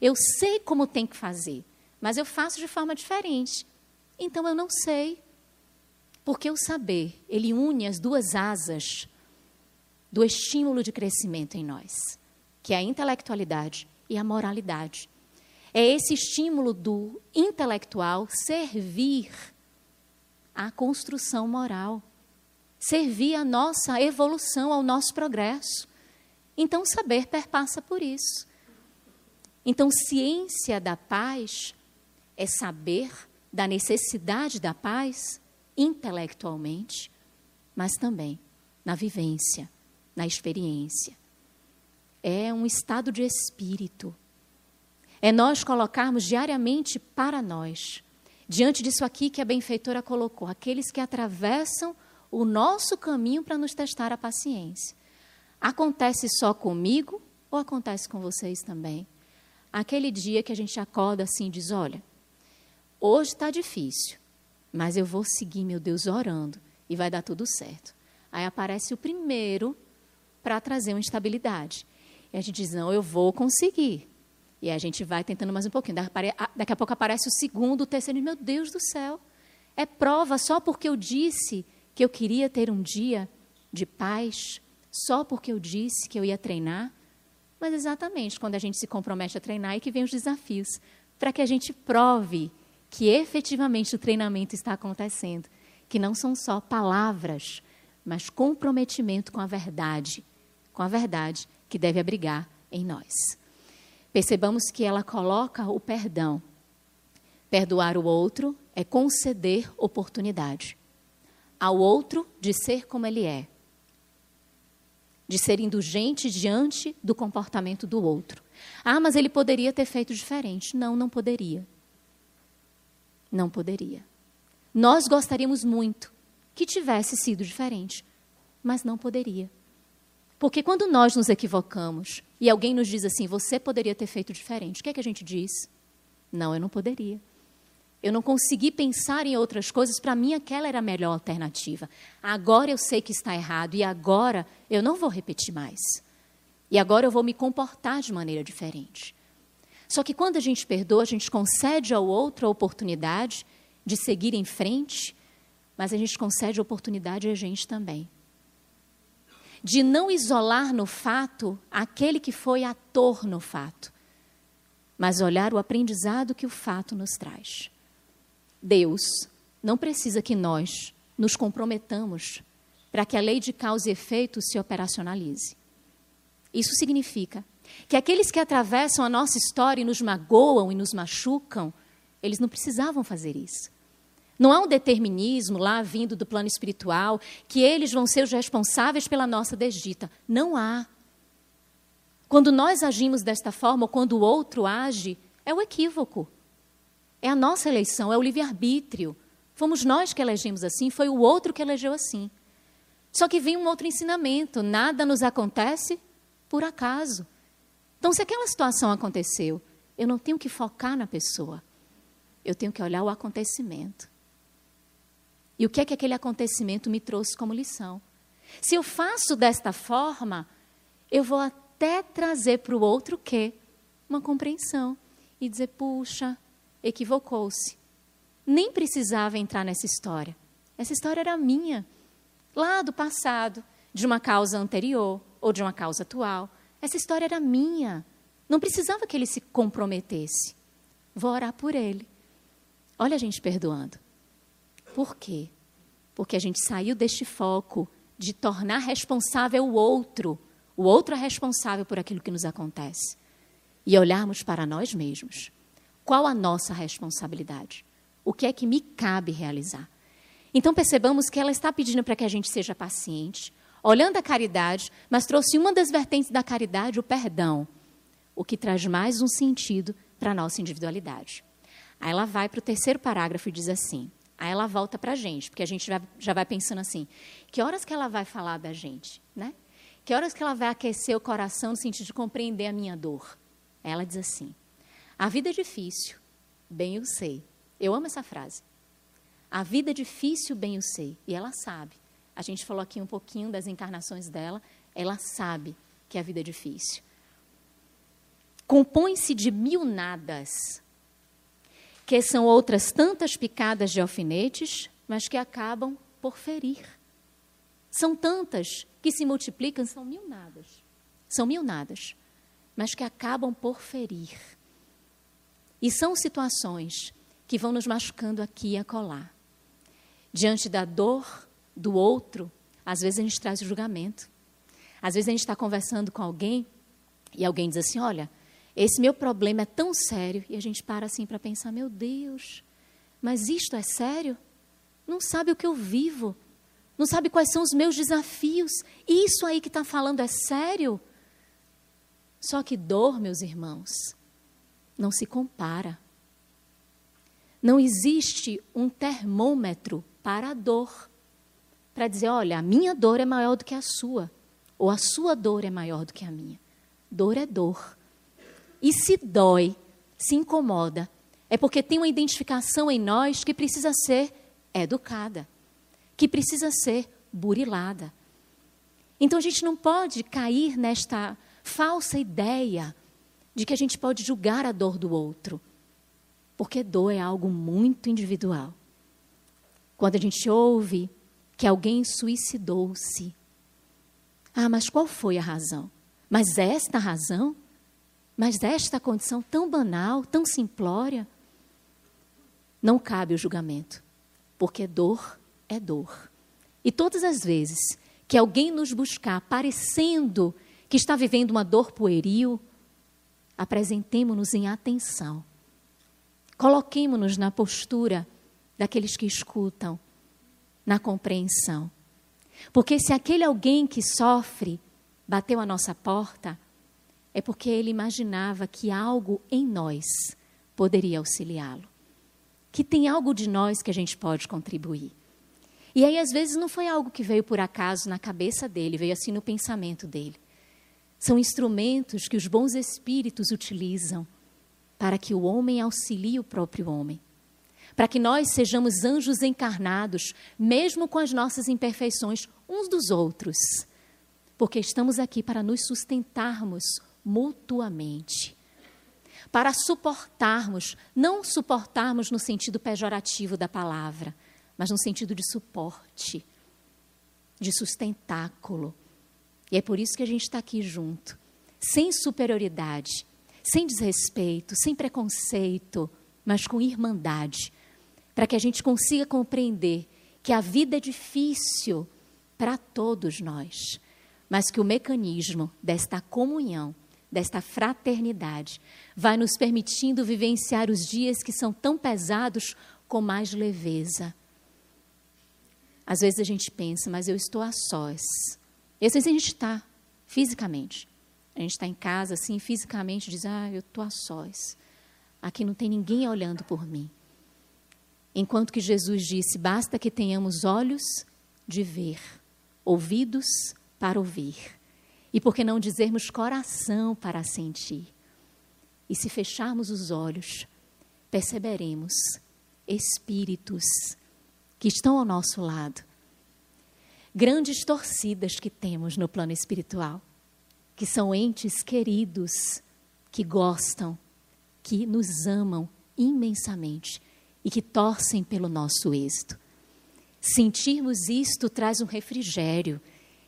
Eu sei como tem que fazer, mas eu faço de forma diferente. Então eu não sei. Porque o saber, ele une as duas asas do estímulo de crescimento em nós, que é a intelectualidade e a moralidade. É esse estímulo do intelectual servir à construção moral servir à nossa evolução, ao nosso progresso. Então, saber perpassa por isso. Então, ciência da paz é saber da necessidade da paz intelectualmente, mas também na vivência, na experiência. É um estado de espírito. É nós colocarmos diariamente para nós, diante disso aqui que a benfeitora colocou, aqueles que atravessam o nosso caminho para nos testar a paciência. Acontece só comigo ou acontece com vocês também? Aquele dia que a gente acorda assim e diz: Olha, hoje está difícil, mas eu vou seguir, meu Deus, orando e vai dar tudo certo. Aí aparece o primeiro para trazer uma instabilidade. E a gente diz: Não, eu vou conseguir. E a gente vai tentando mais um pouquinho. Daqui a pouco aparece o segundo, o terceiro, meu Deus do céu. É prova só porque eu disse que eu queria ter um dia de paz só porque eu disse que eu ia treinar, mas exatamente quando a gente se compromete a treinar é que vem os desafios, para que a gente prove que efetivamente o treinamento está acontecendo, que não são só palavras, mas comprometimento com a verdade, com a verdade que deve abrigar em nós. Percebamos que ela coloca o perdão. Perdoar o outro é conceder oportunidade ao outro de ser como ele é, de ser indulgente diante do comportamento do outro. Ah, mas ele poderia ter feito diferente. Não, não poderia. Não poderia. Nós gostaríamos muito que tivesse sido diferente, mas não poderia. Porque quando nós nos equivocamos e alguém nos diz assim, você poderia ter feito diferente, o que é que a gente diz? Não, eu não poderia. Eu não consegui pensar em outras coisas, para mim aquela era a melhor alternativa. Agora eu sei que está errado e agora eu não vou repetir mais. E agora eu vou me comportar de maneira diferente. Só que quando a gente perdoa, a gente concede ao outro a oportunidade de seguir em frente, mas a gente concede a oportunidade a gente também. De não isolar no fato aquele que foi ator no fato, mas olhar o aprendizado que o fato nos traz. Deus não precisa que nós nos comprometamos para que a lei de causa e efeito se operacionalize. Isso significa que aqueles que atravessam a nossa história e nos magoam e nos machucam, eles não precisavam fazer isso. Não há um determinismo lá vindo do plano espiritual que eles vão ser os responsáveis pela nossa desdita. Não há. Quando nós agimos desta forma, ou quando o outro age, é o equívoco. É a nossa eleição, é o livre-arbítrio. Fomos nós que elegemos assim, foi o outro que elegeu assim. Só que vem um outro ensinamento: nada nos acontece por acaso. Então, se aquela situação aconteceu, eu não tenho que focar na pessoa, eu tenho que olhar o acontecimento. E o que é que aquele acontecimento me trouxe como lição? Se eu faço desta forma, eu vou até trazer para o outro o quê? Uma compreensão. E dizer, puxa, equivocou-se. Nem precisava entrar nessa história. Essa história era minha, lá do passado, de uma causa anterior ou de uma causa atual. Essa história era minha. Não precisava que ele se comprometesse. Vou orar por ele. Olha a gente perdoando. Por quê? Porque a gente saiu deste foco de tornar responsável o outro. O outro é responsável por aquilo que nos acontece. E olharmos para nós mesmos. Qual a nossa responsabilidade? O que é que me cabe realizar? Então percebamos que ela está pedindo para que a gente seja paciente, olhando a caridade, mas trouxe uma das vertentes da caridade, o perdão, o que traz mais um sentido para a nossa individualidade. Aí ela vai para o terceiro parágrafo e diz assim: aí ela volta para a gente, porque a gente já, vai pensando assim: que horas que ela vai falar da gente, né? Que horas que ela vai aquecer o coração no sentido de compreender a minha dor? Ela diz assim: a vida é difícil, bem eu sei. Eu amo essa frase. A vida é difícil, bem eu sei. E ela sabe. A gente falou aqui um pouquinho das encarnações dela. Ela sabe que a vida é difícil. Compõe-se de mil nadas, que são outras tantas picadas de alfinetes, mas que acabam por ferir. São tantas que se multiplicam, são mil nadas. São mil nadas, mas que acabam por ferir. E são situações que vão nos machucando aqui e acolá. Diante da dor do outro, às vezes a gente traz o julgamento. Às vezes a gente está conversando com alguém e alguém diz assim: Olha, esse meu problema é tão sério. E a gente para assim para pensar: Meu Deus, mas isto é sério? Não sabe o que eu vivo, não sabe quais são os meus desafios. Isso aí que está falando é sério? Só que dor, meus irmãos, não se compara. Não existe um termômetro para a dor. Para dizer, olha, a minha dor é maior do que a sua. Ou a sua dor é maior do que a minha. Dor é dor. E se dói, se incomoda, é porque tem uma identificação em nós que precisa ser educada, que precisa ser burilada. Então a gente não pode cair nesta falsa ideia de que a gente pode julgar a dor do outro, porque dor é algo muito individual. Quando a gente ouve que alguém suicidou-se, ah, mas qual foi a razão? Mas esta razão? Mas esta condição tão banal, tão simplória? Não cabe o julgamento, porque dor é dor. E todas as vezes que alguém nos buscar parecendo que está vivendo uma dor pueril, apresentemo-nos em atenção. Coloquemo-nos na postura daqueles que escutam, na compreensão. Porque se aquele alguém que sofre bateu a nossa porta, é porque ele imaginava que algo em nós poderia auxiliá-lo. Que tem algo de nós que a gente pode contribuir. E aí, às vezes, não foi algo que veio por acaso na cabeça dele, veio assim no pensamento dele. São instrumentos que os bons espíritos utilizam para que o homem auxilie o próprio homem. Para que nós sejamos anjos encarnados, mesmo com as nossas imperfeições uns dos outros. Porque estamos aqui para nos sustentarmos mutuamente. Para suportarmos, não suportarmos no sentido pejorativo da palavra, mas no sentido de suporte, de sustentáculo, e é por isso que a gente está aqui junto, sem superioridade, sem desrespeito, sem preconceito, mas com irmandade, para que a gente consiga compreender que a vida é difícil para todos nós, mas que o mecanismo desta comunhão, desta fraternidade, vai nos permitindo vivenciar os dias que são tão pesados com mais leveza. Às vezes a gente pensa, mas eu estou a sós. E às vezes a gente está, fisicamente. A gente está em casa, assim, fisicamente, diz, ah, eu estou a sós. Aqui não tem ninguém olhando por mim. Enquanto que Jesus disse, basta que tenhamos olhos de ver, ouvidos para ouvir. E por que não dizermos coração para sentir? E se fecharmos os olhos, perceberemos espíritos que estão ao nosso lado. Grandes torcidas que temos no plano espiritual, que são entes queridos, que gostam, que nos amam imensamente e que torcem pelo nosso êxito. Sentirmos isto traz um refrigério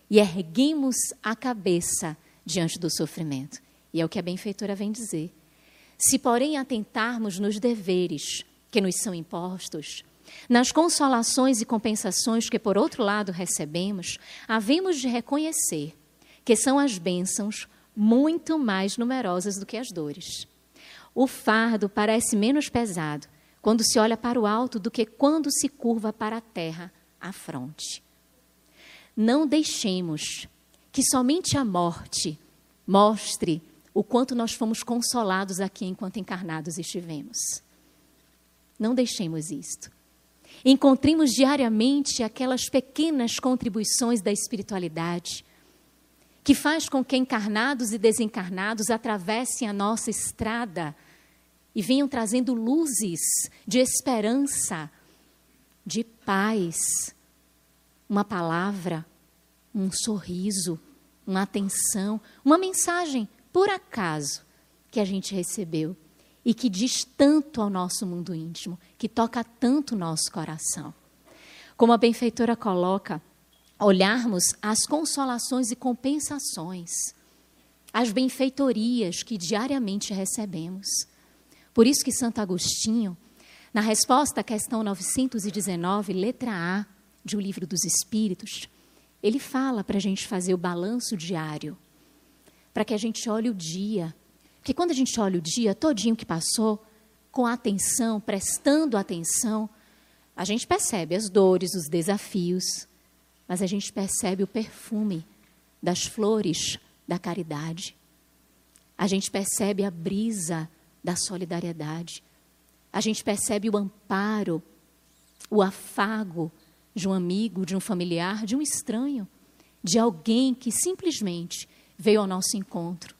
e erguemos a cabeça diante do sofrimento. E é o que a benfeitora vem dizer. Se, porém, atentarmos nos deveres que nos são impostos, nas consolações e compensações que, por outro lado, recebemos, havemos de reconhecer que são as bênçãos muito mais numerosas do que as dores. O fardo parece menos pesado quando se olha para o alto do que quando se curva para a terra a fronte. Não deixemos que somente a morte mostre o quanto nós fomos consolados aqui enquanto encarnados estivemos. Não deixemos isto. Encontremos diariamente aquelas pequenas contribuições da espiritualidade que faz com que encarnados e desencarnados atravessem a nossa estrada e venham trazendo luzes de esperança, de paz, uma palavra, um sorriso, uma atenção, uma mensagem, por acaso, que a gente recebeu e que diz tanto ao nosso mundo íntimo, que toca tanto o nosso coração. Como a benfeitora coloca, olharmos as consolações e compensações, as benfeitorias que diariamente recebemos. Por isso que Santo Agostinho, na resposta à questão 919, letra A, de O Livro dos Espíritos, ele fala para a gente fazer o balanço diário, para que a gente olhe o dia. Porque quando a gente olha o dia todinho que passou, com atenção, prestando atenção, a gente percebe as dores, os desafios, mas a gente percebe o perfume das flores da caridade. A gente percebe a brisa da solidariedade. A gente percebe o amparo, o afago de um amigo, de um familiar, de um estranho, de alguém que simplesmente veio ao nosso encontro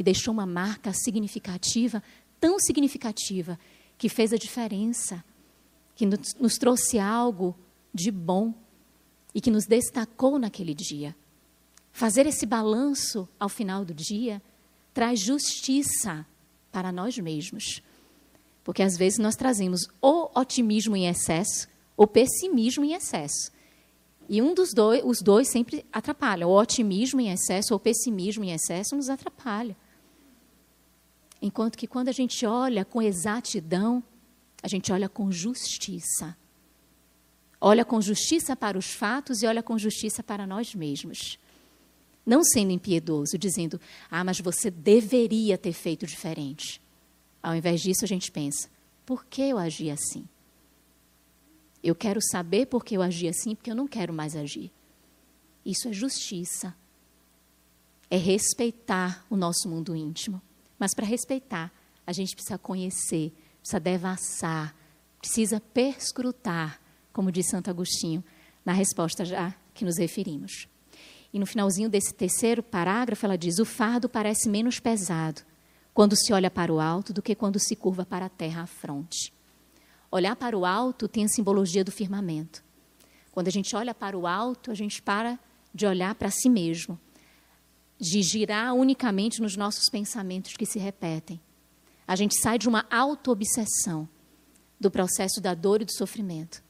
e deixou uma marca significativa, tão significativa, que fez a diferença, que nos, nos trouxe algo de bom e que nos destacou naquele dia. Fazer esse balanço ao final do dia traz justiça para nós mesmos. Porque às vezes nós trazemos ou otimismo em excesso ou pessimismo em excesso. E um dos dois, os dois sempre atrapalham. O otimismo em excesso ou o pessimismo em excesso nos atrapalha. Enquanto que quando a gente olha com exatidão, a gente olha com justiça. Olha com justiça para os fatos e olha com justiça para nós mesmos. Não sendo impiedoso, dizendo, ah, mas você deveria ter feito diferente. Ao invés disso, a gente pensa, por que eu agi assim? Eu quero saber por que eu agi assim, porque eu não quero mais agir. Isso é justiça. É respeitar o nosso mundo íntimo. Mas para respeitar, a gente precisa conhecer, precisa devassar, precisa perscrutar, como diz Santo Agostinho, na resposta já que nos referimos. E no finalzinho desse terceiro parágrafo, ela diz: o fardo parece menos pesado quando se olha para o alto do que quando se curva para a terra à fronte. Olhar para o alto tem a simbologia do firmamento. Quando a gente olha para o alto, a gente para de olhar para si mesmo, de girar unicamente nos nossos pensamentos que se repetem. A gente sai de uma auto-obsessão do processo da dor e do sofrimento.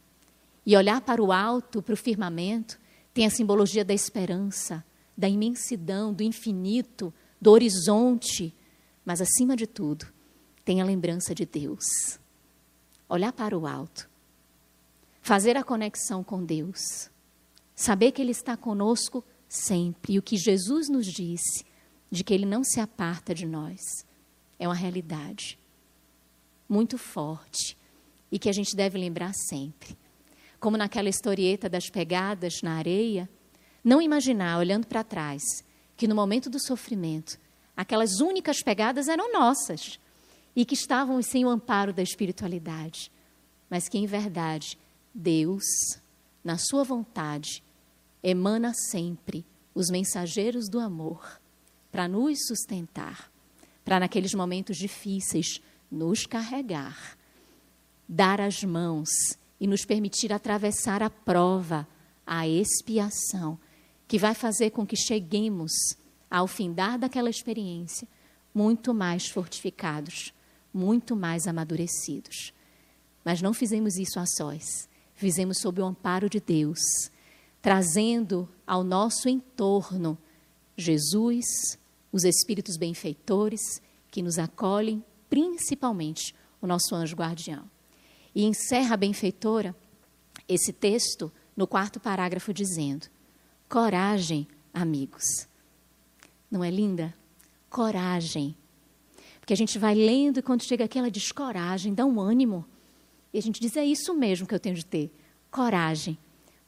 E olhar para o alto, para o firmamento, tem a simbologia da esperança, da imensidão, do infinito, do horizonte, mas acima de tudo, tem a lembrança de Deus. Olhar para o alto, fazer a conexão com Deus, saber que Ele está conosco sempre. E o que Jesus nos disse, de que Ele não se aparta de nós, é uma realidade muito forte e que a gente deve lembrar sempre. Como naquela historieta das pegadas na areia, não imaginar, olhando para trás, que no momento do sofrimento, aquelas únicas pegadas eram nossas e que estavam sem o amparo da espiritualidade, mas que em verdade Deus, na sua vontade, emana sempre os mensageiros do amor para nos sustentar, para naqueles momentos difíceis nos carregar, dar as mãos e nos permitir atravessar a prova, a expiação, que vai fazer com que cheguemos ao findar daquela experiência muito mais fortificados, muito mais amadurecidos. Mas não fizemos isso a sós, fizemos sob o amparo de Deus, trazendo ao nosso entorno Jesus, os espíritos benfeitores que nos acolhem, principalmente o nosso anjo guardião. E encerra a benfeitora esse texto no quarto parágrafo dizendo: Coragem, amigos. Não é linda? Coragem. Porque a gente vai lendo e quando chega aqui ela diz coragem, dá um ânimo. E a gente diz: é isso mesmo que eu tenho de ter. Coragem.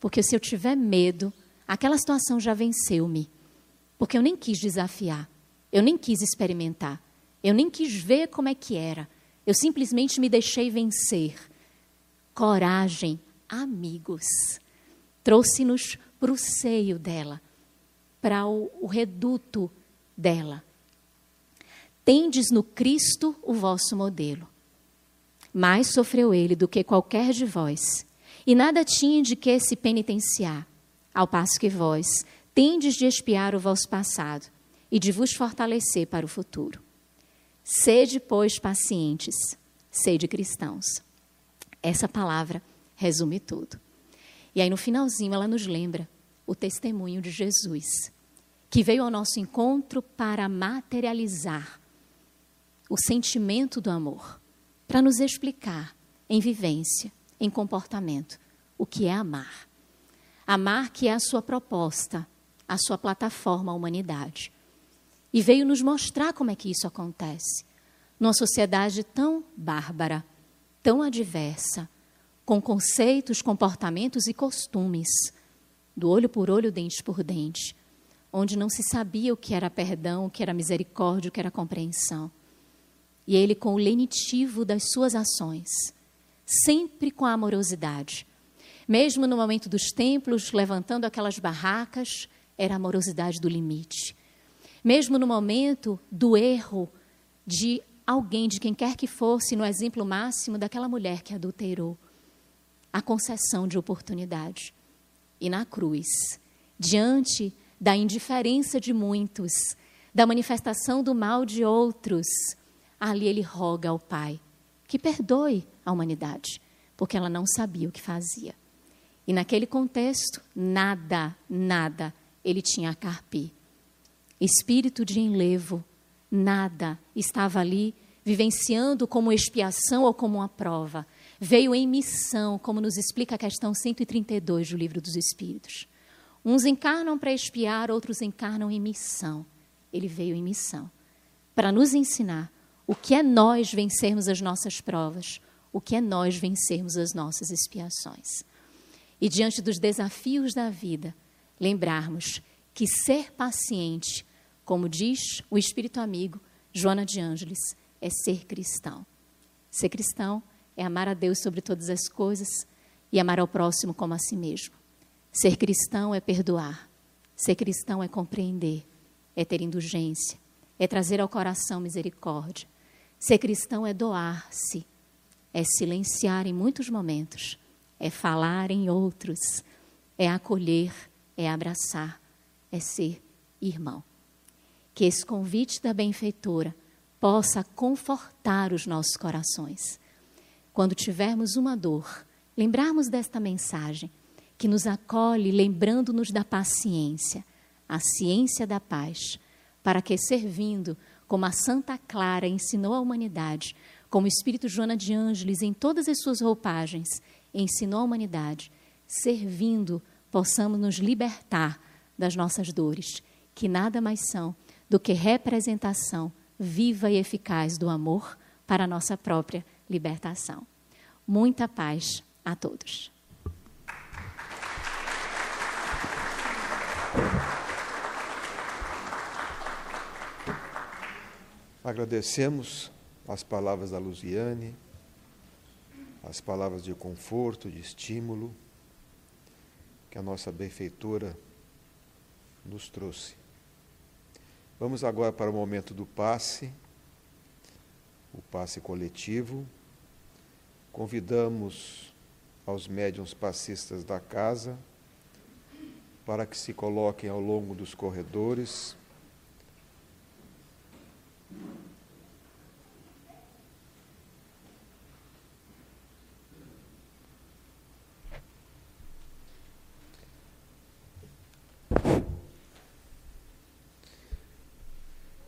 Porque se eu tiver medo, aquela situação já venceu-me. Porque eu nem quis desafiar. Eu nem quis experimentar. Eu nem quis ver como é que era. Eu simplesmente me deixei vencer. Coragem, amigos. Trouxe-nos para o seio dela, para o, o reduto dela. Tendes no Cristo o vosso modelo. Mais sofreu ele do que qualquer de vós, e nada tinha de que se penitenciar, ao passo que vós tendes de expiar o vosso passado e de vos fortalecer para o futuro. Sede, pois, pacientes, sede cristãos. Essa palavra resume tudo. E aí, no finalzinho, ela nos lembra o testemunho de Jesus, que veio ao nosso encontro para materializar o sentimento do amor para nos explicar em vivência, em comportamento, o que é amar. Amar que é a sua proposta, a sua plataforma, a humanidade. E veio nos mostrar como é que isso acontece. Numa sociedade tão bárbara, tão adversa, com conceitos, comportamentos e costumes, do olho por olho, dente por dente, onde não se sabia o que era perdão, o que era misericórdia, o que era compreensão. E ele, com o lenitivo das suas ações, sempre com amorosidade. Mesmo no momento dos templos, levantando aquelas barracas, era a amorosidade do limite. Mesmo no momento do erro de alguém, de quem quer que fosse, no exemplo máximo daquela mulher que adulterou, a concessão de oportunidade. E na cruz, diante da indiferença de muitos, da manifestação do mal de outros, ali ele roga ao Pai que perdoe a humanidade, porque ela não sabia o que fazia. E naquele contexto, nada, nada ele tinha a carpir. Espírito de enlevo, nada estava ali vivenciando como expiação ou como uma prova. Veio em missão, como nos explica a questão 132 do Livro dos Espíritos. Uns encarnam para expiar, outros encarnam em missão. Ele veio em missão para nos ensinar o que é nós vencermos as nossas provas? O que é nós vencermos as nossas expiações? E diante dos desafios da vida, lembrarmos que ser paciente, como diz o Espírito Amigo, Joana de Ângeles, é ser cristão. Ser cristão é amar a Deus sobre todas as coisas e amar ao próximo como a si mesmo. Ser cristão é perdoar. Ser cristão é compreender, é ter indulgência, é trazer ao coração misericórdia, Ser cristão é doar-se, é silenciar em muitos momentos, é falar em outros, é acolher, é abraçar, é ser irmão. Que esse convite da benfeitora possa confortar os nossos corações. Quando tivermos uma dor, lembrarmos desta mensagem que nos acolhe, lembrando-nos da paciência, a ciência da paz, para que, servindo, como a Santa Clara ensinou à humanidade, como o Espírito Joana de Ângeles, em todas as suas roupagens, ensinou à humanidade, servindo, possamos nos libertar das nossas dores, que nada mais são do que representação viva e eficaz do amor para a nossa própria libertação. Muita paz a todos. Agradecemos as palavras da Luziane, as palavras de conforto, de estímulo que a nossa benfeitora nos trouxe. Vamos agora para o momento do passe, o passe coletivo. Convidamos aos médiuns passistas da casa para que se coloquem ao longo dos corredores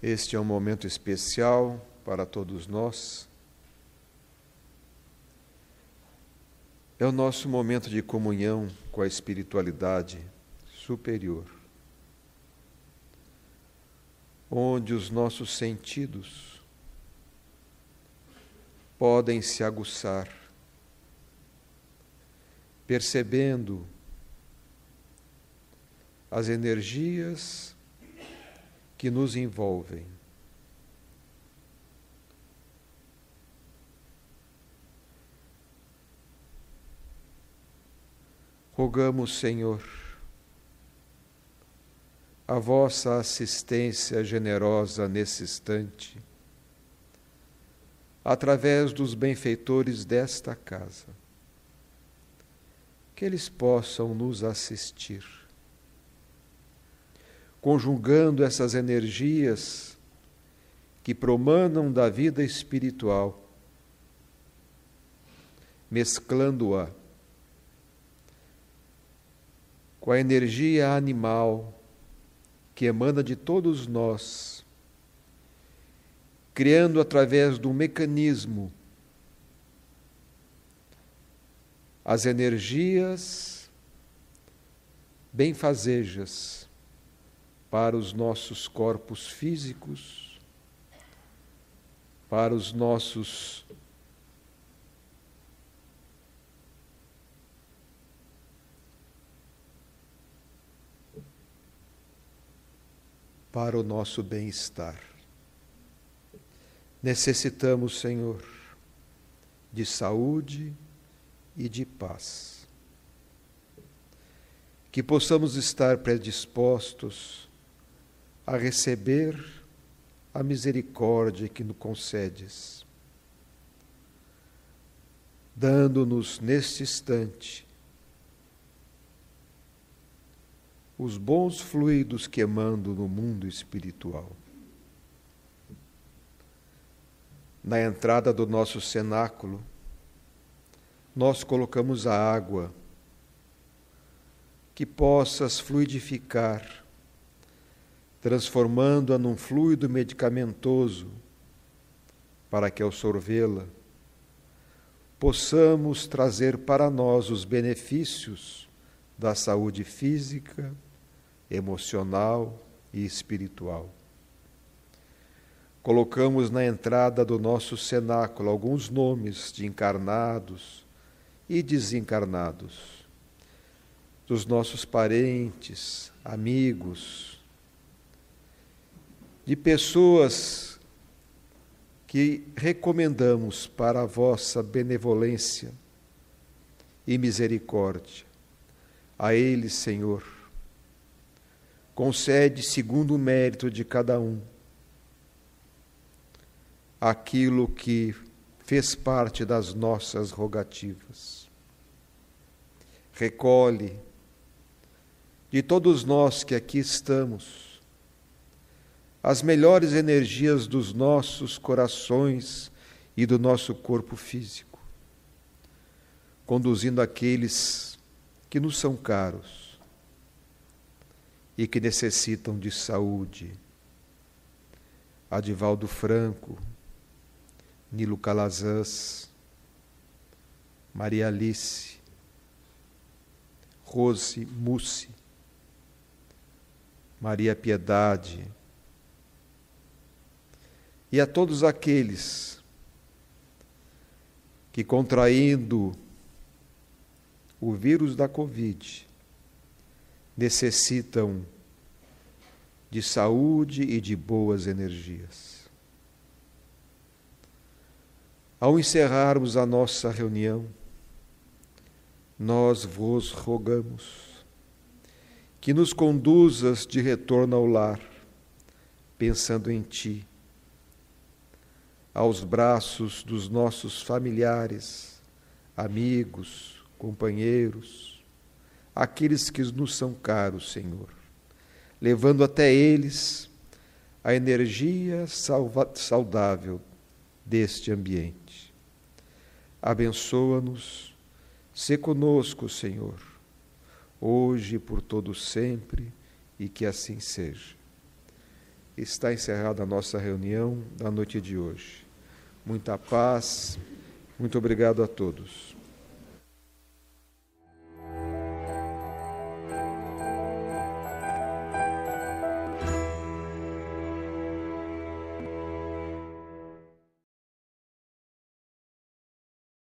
Este é um momento especial para todos nós. É o nosso momento de comunhão com a espiritualidade superior, onde os nossos sentidos podem se aguçar, percebendo as energias que nos envolvem. Rogamos, Senhor, a vossa assistência generosa nesse instante, através dos benfeitores desta casa, que eles possam nos assistir conjugando essas energias que promanam da vida espiritual, mesclando-a com a energia animal que emana de todos nós, criando através do mecanismo as energias benfazejas para os nossos corpos físicos, para os nossos para o nosso bem-estar. Necessitamos, Senhor, de saúde e de paz. Que possamos estar predispostos a receber a misericórdia que nos concedes, dando-nos neste instante os bons fluidos que emandam no mundo espiritual. Na entrada do nosso cenáculo, nós colocamos a água que possas fluidificar transformando-a num fluido medicamentoso, para que ao sorvê-la possamos trazer para nós os benefícios da saúde física, emocional e espiritual. Colocamos na entrada do nosso cenáculo alguns nomes de encarnados e desencarnados, dos nossos parentes, amigos, de pessoas que recomendamos para a vossa benevolência e misericórdia. A eles, Senhor, concede segundo o mérito de cada um aquilo que fez parte das nossas rogativas. Recolhe de todos nós que aqui estamos as melhores energias dos nossos corações e do nosso corpo físico, conduzindo aqueles que nos são caros e que necessitam de saúde. Adivaldo Franco, Nilo Calazans, Maria Alice, Rose Mussi, Maria Piedade, e a todos aqueles que, contraindo o vírus da Covid, necessitam de saúde e de boas energias. Ao encerrarmos a nossa reunião, nós vos rogamos que nos conduzas de retorno ao lar, pensando em Ti, aos braços dos nossos familiares, amigos, companheiros, aqueles que nos são caros, Senhor, levando até eles a energia saudável deste ambiente. Abençoa-nos, se conosco, Senhor, hoje e por todo sempre, e que assim seja. Está encerrada a nossa reunião da noite de hoje. Muita paz, muito obrigado a todos.